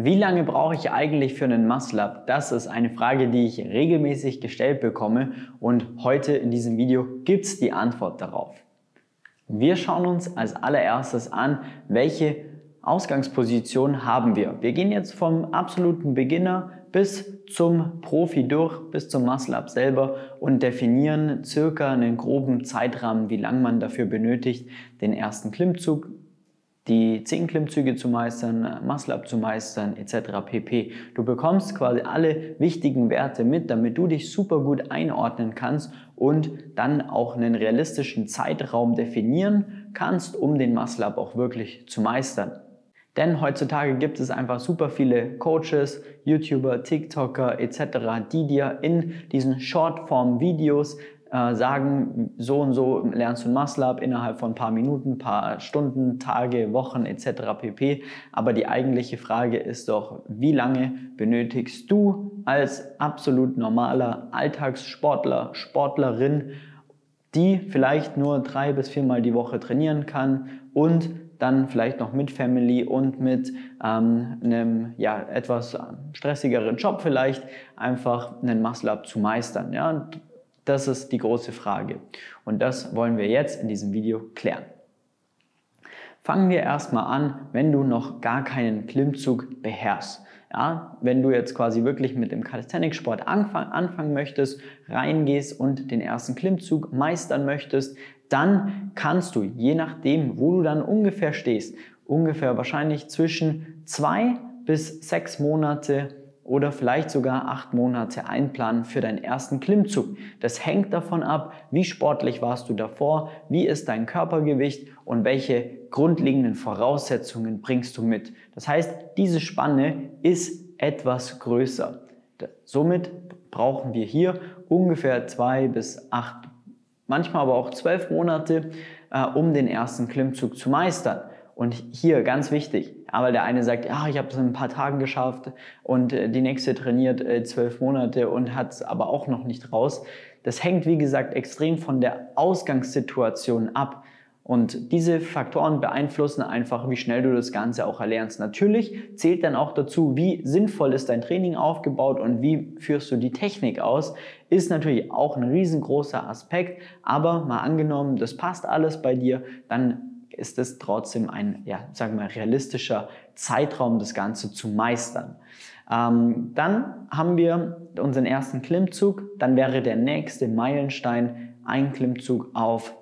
Wie lange brauche ich eigentlich für einen Muscle-Up? Das ist eine Frage, die ich regelmäßig gestellt bekomme und heute in diesem Video gibt es die Antwort darauf. Wir schauen uns als allererstes an, welche Ausgangsposition haben wir. Wir gehen jetzt vom absoluten Beginner bis zum Profi durch, bis zum Muscle-Up selber und definieren circa einen groben Zeitrahmen, wie lange man dafür benötigt, den ersten Klimmzug die 10 Klimmzüge zu meistern, Muscle-Up zu meistern, etc. pp. Du bekommst quasi alle wichtigen Werte mit, damit du dich super gut einordnen kannst und dann auch einen realistischen Zeitraum definieren kannst, um den Muscle-Up auch wirklich zu meistern. Denn heutzutage gibt es einfach super viele Coaches, YouTuber, TikToker etc., die dir in diesen Shortform-Videos äh, sagen, so und so lernst du ein Muscle-Up innerhalb von ein paar Minuten, paar Stunden, Tage, Wochen etc. pp. Aber die eigentliche Frage ist doch, wie lange benötigst du als absolut normaler Alltagssportler, Sportlerin, die vielleicht nur drei bis viermal die Woche trainieren kann und dann vielleicht noch mit Family und mit ähm, einem ja, etwas stressigeren Job vielleicht einfach einen Muscle-Up zu meistern. Ja? Das ist die große Frage. Und das wollen wir jetzt in diesem Video klären. Fangen wir erstmal an, wenn du noch gar keinen Klimmzug beherrschst. Ja, wenn du jetzt quasi wirklich mit dem Calisthenics-Sport anfang, anfangen möchtest, reingehst und den ersten Klimmzug meistern möchtest, dann kannst du, je nachdem, wo du dann ungefähr stehst, ungefähr wahrscheinlich zwischen zwei bis sechs Monate oder vielleicht sogar acht Monate einplanen für deinen ersten Klimmzug. Das hängt davon ab, wie sportlich warst du davor, wie ist dein Körpergewicht und welche grundlegenden Voraussetzungen bringst du mit. Das heißt, diese Spanne ist etwas größer. Somit brauchen wir hier ungefähr zwei bis acht, manchmal aber auch zwölf Monate, äh, um den ersten Klimmzug zu meistern. Und hier ganz wichtig, aber der eine sagt, ja, ich habe es in ein paar Tagen geschafft und äh, die nächste trainiert äh, zwölf Monate und hat es aber auch noch nicht raus. Das hängt, wie gesagt, extrem von der Ausgangssituation ab. Und diese Faktoren beeinflussen einfach, wie schnell du das Ganze auch erlernst. Natürlich zählt dann auch dazu, wie sinnvoll ist dein Training aufgebaut und wie führst du die Technik aus. Ist natürlich auch ein riesengroßer Aspekt. Aber mal angenommen, das passt alles bei dir, dann ist es trotzdem ein, ja, sagen wir, realistischer Zeitraum, das Ganze zu meistern. Ähm, dann haben wir unseren ersten Klimmzug. Dann wäre der nächste Meilenstein ein Klimmzug auf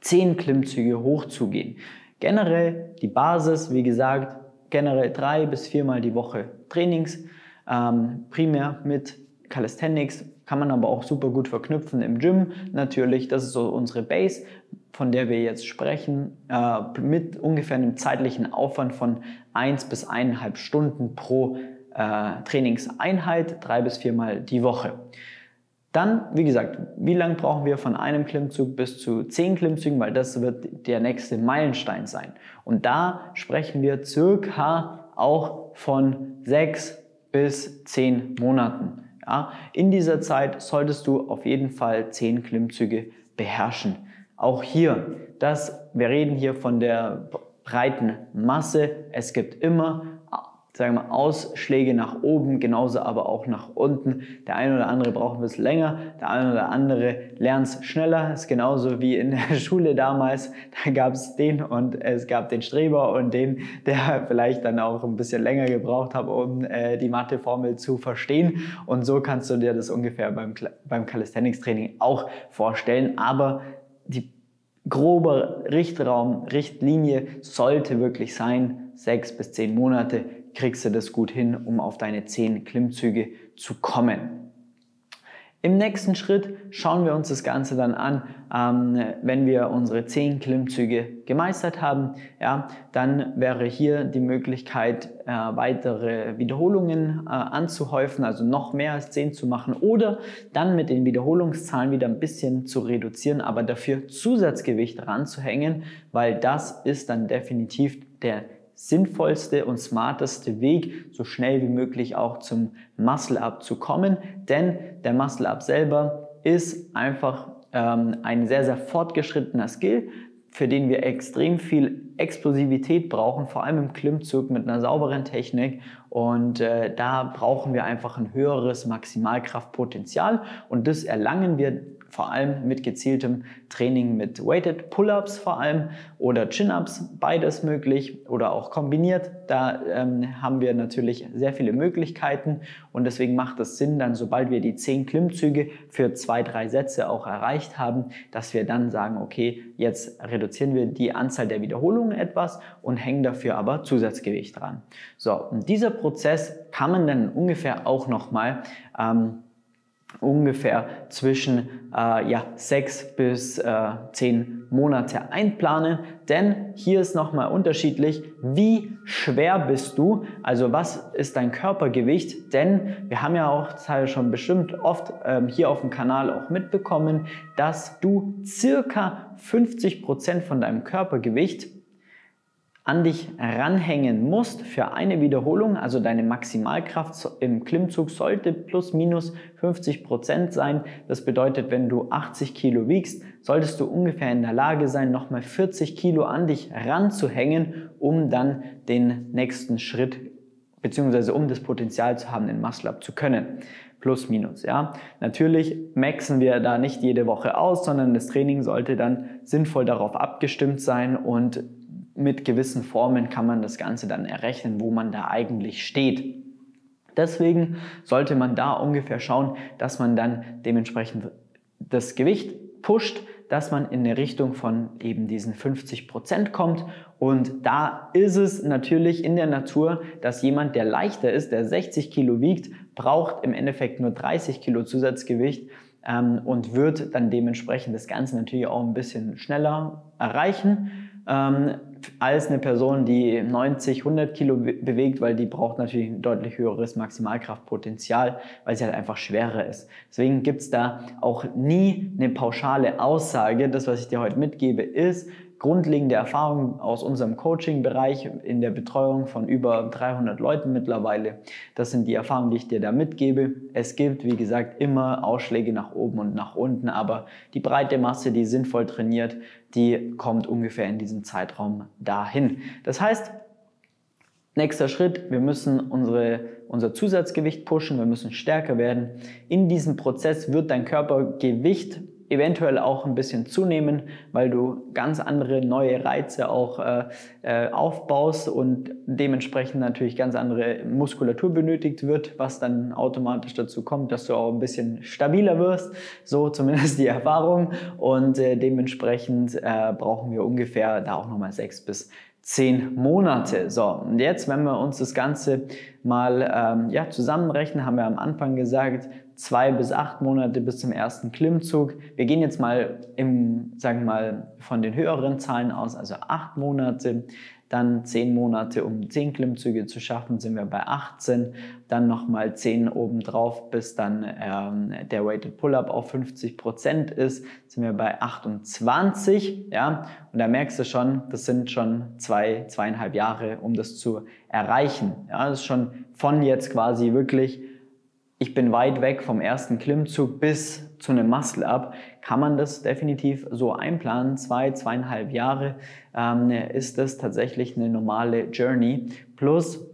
zehn Klimmzüge hochzugehen. Generell die Basis, wie gesagt, generell drei bis viermal die Woche Trainings, ähm, primär mit Calisthenics, kann man aber auch super gut verknüpfen im Gym natürlich. Das ist so unsere Base von der wir jetzt sprechen, äh, mit ungefähr einem zeitlichen Aufwand von 1 bis 1,5 Stunden pro äh, Trainingseinheit, drei bis viermal die Woche. Dann, wie gesagt, wie lange brauchen wir von einem Klimmzug bis zu zehn Klimmzügen, weil das wird der nächste Meilenstein sein. Und da sprechen wir circa auch von sechs bis zehn Monaten. Ja, in dieser Zeit solltest du auf jeden Fall zehn Klimmzüge beherrschen. Auch hier, das, wir reden hier von der breiten Masse. Es gibt immer sagen wir, Ausschläge nach oben, genauso aber auch nach unten. Der eine oder andere braucht ein bisschen länger, der eine oder andere lernt es schneller. Das ist genauso wie in der Schule damals. Da gab es den und es gab den Streber und den, der vielleicht dann auch ein bisschen länger gebraucht hat, um äh, die Matheformel zu verstehen. Und so kannst du dir das ungefähr beim, beim Calisthenics-Training auch vorstellen. Aber die grobe Richtraum, Richtlinie sollte wirklich sein, sechs bis zehn Monate kriegst du das gut hin, um auf deine zehn Klimmzüge zu kommen. Im nächsten Schritt schauen wir uns das Ganze dann an, ähm, wenn wir unsere 10 Klimmzüge gemeistert haben. Ja, dann wäre hier die Möglichkeit, äh, weitere Wiederholungen äh, anzuhäufen, also noch mehr als 10 zu machen oder dann mit den Wiederholungszahlen wieder ein bisschen zu reduzieren, aber dafür Zusatzgewicht ranzuhängen, weil das ist dann definitiv der sinnvollste und smarteste Weg, so schnell wie möglich auch zum Muscle-Up zu kommen. Denn der Muscle-Up selber ist einfach ähm, ein sehr, sehr fortgeschrittener Skill. für den wir extrem viel Explosivität brauchen, vor allem im Klimmzug mit einer sauberen Technik. Und äh, da brauchen wir einfach ein höheres Maximalkraftpotenzial und das erlangen wir vor allem mit gezieltem Training mit Weighted Pull-ups vor allem oder Chin-ups, beides möglich oder auch kombiniert. Da ähm, haben wir natürlich sehr viele Möglichkeiten und deswegen macht es Sinn, dann sobald wir die 10 Klimmzüge für zwei, drei Sätze auch erreicht haben, dass wir dann sagen, okay, jetzt reduzieren wir die Anzahl der Wiederholungen etwas und hängen dafür aber Zusatzgewicht dran. So, und dieser Prozess kann man dann ungefähr auch nochmal ähm, ungefähr zwischen äh, ja, sechs bis äh, zehn Monate einplanen, denn hier ist nochmal unterschiedlich, wie schwer bist du, also was ist dein Körpergewicht, denn wir haben ja auch ich schon bestimmt oft ähm, hier auf dem Kanal auch mitbekommen, dass du circa 50 Prozent von deinem Körpergewicht an dich ranhängen musst für eine Wiederholung, also deine Maximalkraft im Klimmzug sollte plus minus 50 Prozent sein. Das bedeutet, wenn du 80 Kilo wiegst, solltest du ungefähr in der Lage sein, nochmal 40 Kilo an dich ranzuhängen, um dann den nächsten Schritt beziehungsweise um das Potenzial zu haben, den Muscle Up zu können. Plus, minus, ja. Natürlich maxen wir da nicht jede Woche aus, sondern das Training sollte dann sinnvoll darauf abgestimmt sein und mit gewissen Formen kann man das Ganze dann errechnen, wo man da eigentlich steht. Deswegen sollte man da ungefähr schauen, dass man dann dementsprechend das Gewicht pusht, dass man in eine Richtung von eben diesen 50 Prozent kommt. Und da ist es natürlich in der Natur, dass jemand, der leichter ist, der 60 Kilo wiegt, braucht im Endeffekt nur 30 Kilo Zusatzgewicht ähm, und wird dann dementsprechend das Ganze natürlich auch ein bisschen schneller erreichen. Ähm, als eine Person, die 90, 100 Kilo bewegt, weil die braucht natürlich ein deutlich höheres Maximalkraftpotenzial, weil sie halt einfach schwerer ist. Deswegen gibt es da auch nie eine pauschale Aussage. Das, was ich dir heute mitgebe, ist, grundlegende Erfahrung aus unserem Coaching-Bereich in der Betreuung von über 300 Leuten mittlerweile. Das sind die Erfahrungen, die ich dir da mitgebe. Es gibt, wie gesagt, immer Ausschläge nach oben und nach unten, aber die breite Masse, die sinnvoll trainiert, die kommt ungefähr in diesem Zeitraum dahin. Das heißt, Nächster Schritt, wir müssen unsere, unser Zusatzgewicht pushen, wir müssen stärker werden. In diesem Prozess wird dein Körpergewicht eventuell auch ein bisschen zunehmen, weil du ganz andere neue Reize auch äh, äh, aufbaust und dementsprechend natürlich ganz andere Muskulatur benötigt wird, was dann automatisch dazu kommt, dass du auch ein bisschen stabiler wirst, so zumindest die Erfahrung. Und äh, dementsprechend äh, brauchen wir ungefähr da auch nochmal sechs bis zehn Monate. So, und jetzt, wenn wir uns das Ganze mal ähm, ja, zusammenrechnen, haben wir am Anfang gesagt, zwei bis acht Monate bis zum ersten Klimmzug. Wir gehen jetzt mal im, sagen wir mal, von den höheren Zahlen aus, also acht Monate, dann zehn Monate, um zehn Klimmzüge zu schaffen, sind wir bei 18, dann nochmal zehn obendrauf, bis dann ähm, der Weighted Pull-Up auf 50 Prozent ist, sind wir bei 28, ja, und da merkst du schon, das sind schon zwei, zweieinhalb Jahre, um das zu erreichen, ja, das ist schon von jetzt quasi wirklich ich bin weit weg vom ersten Klimmzug bis zu einem Muscle-Up, kann man das definitiv so einplanen. Zwei, zweieinhalb Jahre ähm, ist das tatsächlich eine normale Journey. Plus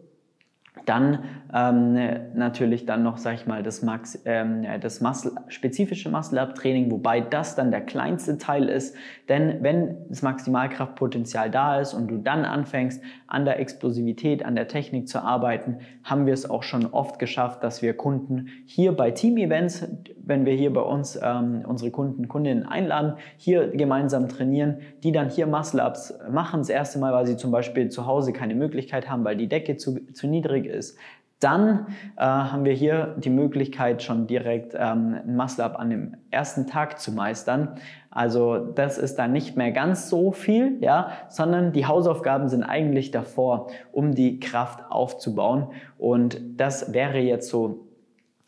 dann ähm, natürlich dann noch, sag ich mal, das, Max, ähm, das Muscle, spezifische Muscle-Up-Training, wobei das dann der kleinste Teil ist. Denn wenn das Maximalkraftpotenzial da ist und du dann anfängst, an der Explosivität, an der Technik zu arbeiten, haben wir es auch schon oft geschafft, dass wir Kunden hier bei Team-Events, wenn wir hier bei uns ähm, unsere Kunden, Kundinnen einladen, hier gemeinsam trainieren, die dann hier Muscle-Ups machen, das erste Mal, weil sie zum Beispiel zu Hause keine Möglichkeit haben, weil die Decke zu, zu niedrig ist. Dann äh, haben wir hier die Möglichkeit, schon direkt ähm, ein Muscle-Up an dem ersten Tag zu meistern. Also das ist dann nicht mehr ganz so viel, ja, sondern die Hausaufgaben sind eigentlich davor, um die Kraft aufzubauen. Und das wäre jetzt so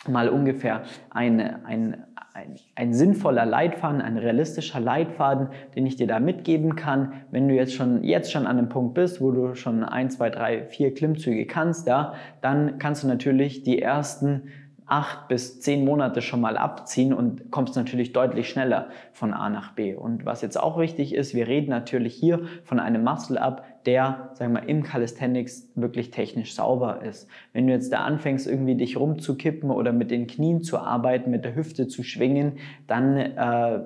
mal ungefähr eine, ein, ein, ein, sinnvoller Leitfaden, ein realistischer Leitfaden, den ich dir da mitgeben kann. Wenn du jetzt schon, jetzt schon an einem Punkt bist, wo du schon ein, zwei, drei, vier Klimmzüge kannst, ja, dann kannst du natürlich die ersten acht bis zehn Monate schon mal abziehen und kommst natürlich deutlich schneller von A nach B. Und was jetzt auch wichtig ist, wir reden natürlich hier von einem Muscle-Up, der, sagen wir mal, im Calisthenics wirklich technisch sauber ist. Wenn du jetzt da anfängst, irgendwie dich rumzukippen oder mit den Knien zu arbeiten, mit der Hüfte zu schwingen, dann äh,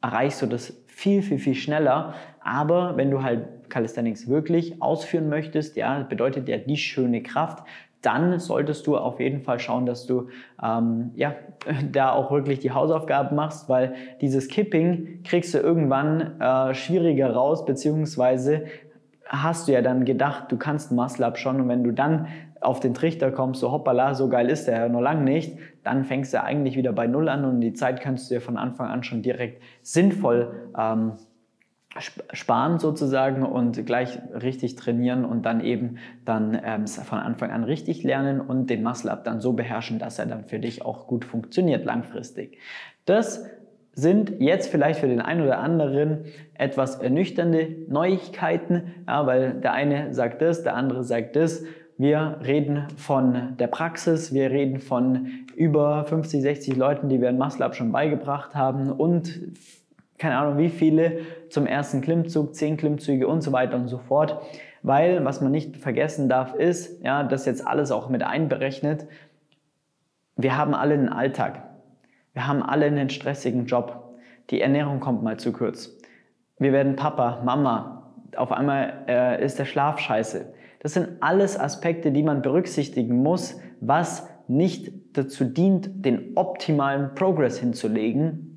erreichst du das viel, viel, viel schneller. Aber wenn du halt Calisthenics wirklich ausführen möchtest, ja, bedeutet ja die schöne Kraft, dann solltest du auf jeden Fall schauen, dass du ähm, ja, da auch wirklich die Hausaufgaben machst, weil dieses Kipping kriegst du irgendwann äh, schwieriger raus, beziehungsweise hast du ja dann gedacht, du kannst Muscle-Up schon und wenn du dann auf den Trichter kommst, so hoppala, so geil ist der ja noch lang nicht, dann fängst du eigentlich wieder bei Null an und die Zeit kannst du dir von Anfang an schon direkt sinnvoll ähm, sparen sozusagen und gleich richtig trainieren und dann eben dann ähm, von Anfang an richtig lernen und den Muscle-Up dann so beherrschen, dass er dann für dich auch gut funktioniert langfristig. Das sind jetzt vielleicht für den einen oder anderen etwas ernüchternde Neuigkeiten, ja, weil der eine sagt das, der andere sagt das. Wir reden von der Praxis, wir reden von über 50, 60 Leuten, die wir ein Muscle-Up schon beigebracht haben und keine Ahnung wie viele zum ersten Klimmzug, 10 Klimmzüge und so weiter und so fort. Weil, was man nicht vergessen darf, ist, ja, das jetzt alles auch mit einberechnet, wir haben alle einen Alltag. Wir haben alle einen stressigen Job. Die Ernährung kommt mal zu kurz. Wir werden Papa, Mama. Auf einmal äh, ist der Schlaf scheiße. Das sind alles Aspekte, die man berücksichtigen muss, was nicht dazu dient, den optimalen Progress hinzulegen.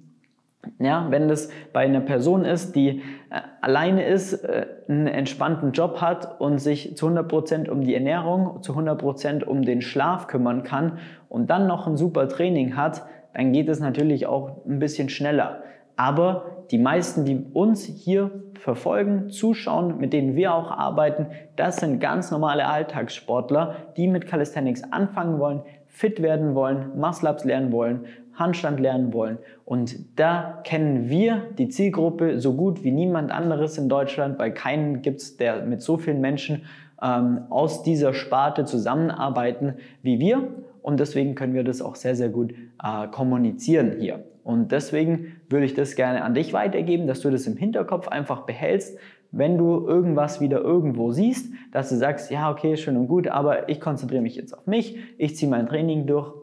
Ja, wenn das bei einer Person ist, die äh, alleine ist, äh, einen entspannten Job hat und sich zu 100% um die Ernährung, zu 100% um den Schlaf kümmern kann und dann noch ein super Training hat, dann geht es natürlich auch ein bisschen schneller. Aber die meisten, die uns hier verfolgen, zuschauen, mit denen wir auch arbeiten, das sind ganz normale Alltagssportler, die mit Calisthenics anfangen wollen, fit werden wollen, Muscle-Ups lernen wollen, Handstand lernen wollen. Und da kennen wir die Zielgruppe so gut wie niemand anderes in Deutschland, weil keinen gibt es, der mit so vielen Menschen ähm, aus dieser Sparte zusammenarbeiten wie wir. Und deswegen können wir das auch sehr, sehr gut äh, kommunizieren hier. Und deswegen würde ich das gerne an dich weitergeben, dass du das im Hinterkopf einfach behältst, wenn du irgendwas wieder irgendwo siehst, dass du sagst, ja, okay, schön und gut, aber ich konzentriere mich jetzt auf mich, ich ziehe mein Training durch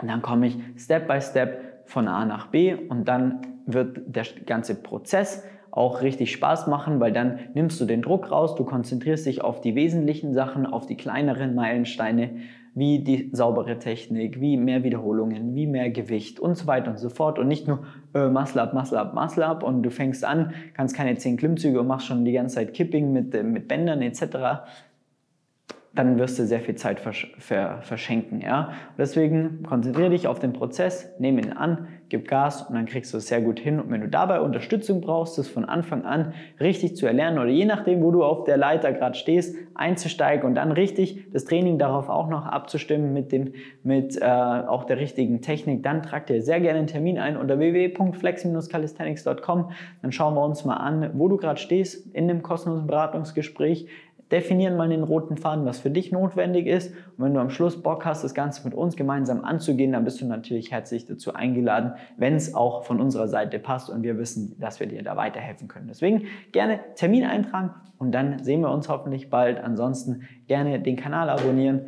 und dann komme ich Step by Step von A nach B und dann wird der ganze Prozess auch richtig Spaß machen, weil dann nimmst du den Druck raus, du konzentrierst dich auf die wesentlichen Sachen, auf die kleineren Meilensteine wie die saubere Technik, wie mehr Wiederholungen, wie mehr Gewicht und so weiter und so fort. Und nicht nur äh, Muscle up, Muscle up, Muscle up und du fängst an, kannst keine 10 Klimmzüge und machst schon die ganze Zeit Kipping mit, äh, mit Bändern etc dann wirst du sehr viel Zeit versch ver verschenken. Ja? deswegen konzentriere dich auf den Prozess, nehme ihn an, gib Gas und dann kriegst du es sehr gut hin. Und wenn du dabei Unterstützung brauchst, das von Anfang an richtig zu erlernen oder je nachdem, wo du auf der Leiter gerade stehst, einzusteigen und dann richtig das Training darauf auch noch abzustimmen mit, dem, mit äh, auch der richtigen Technik, dann trag dir sehr gerne einen Termin ein unter www.flex-calisthenics.com. Dann schauen wir uns mal an, wo du gerade stehst in dem kostenlosen Beratungsgespräch definieren mal den roten Faden, was für dich notwendig ist. Und wenn du am Schluss Bock hast, das Ganze mit uns gemeinsam anzugehen, dann bist du natürlich herzlich dazu eingeladen, wenn es auch von unserer Seite passt und wir wissen, dass wir dir da weiterhelfen können. Deswegen gerne Termin eintragen und dann sehen wir uns hoffentlich bald. Ansonsten gerne den Kanal abonnieren,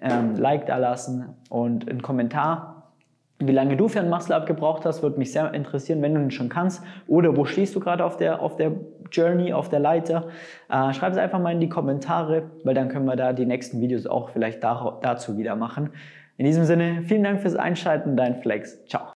ähm, Like da lassen und einen Kommentar wie lange du für ein Muscle-Up gebraucht hast, würde mich sehr interessieren, wenn du ihn schon kannst. Oder wo stehst du gerade auf der, auf der Journey, auf der Leiter? Äh, schreib es einfach mal in die Kommentare, weil dann können wir da die nächsten Videos auch vielleicht da, dazu wieder machen. In diesem Sinne, vielen Dank fürs Einschalten, dein Flex. Ciao.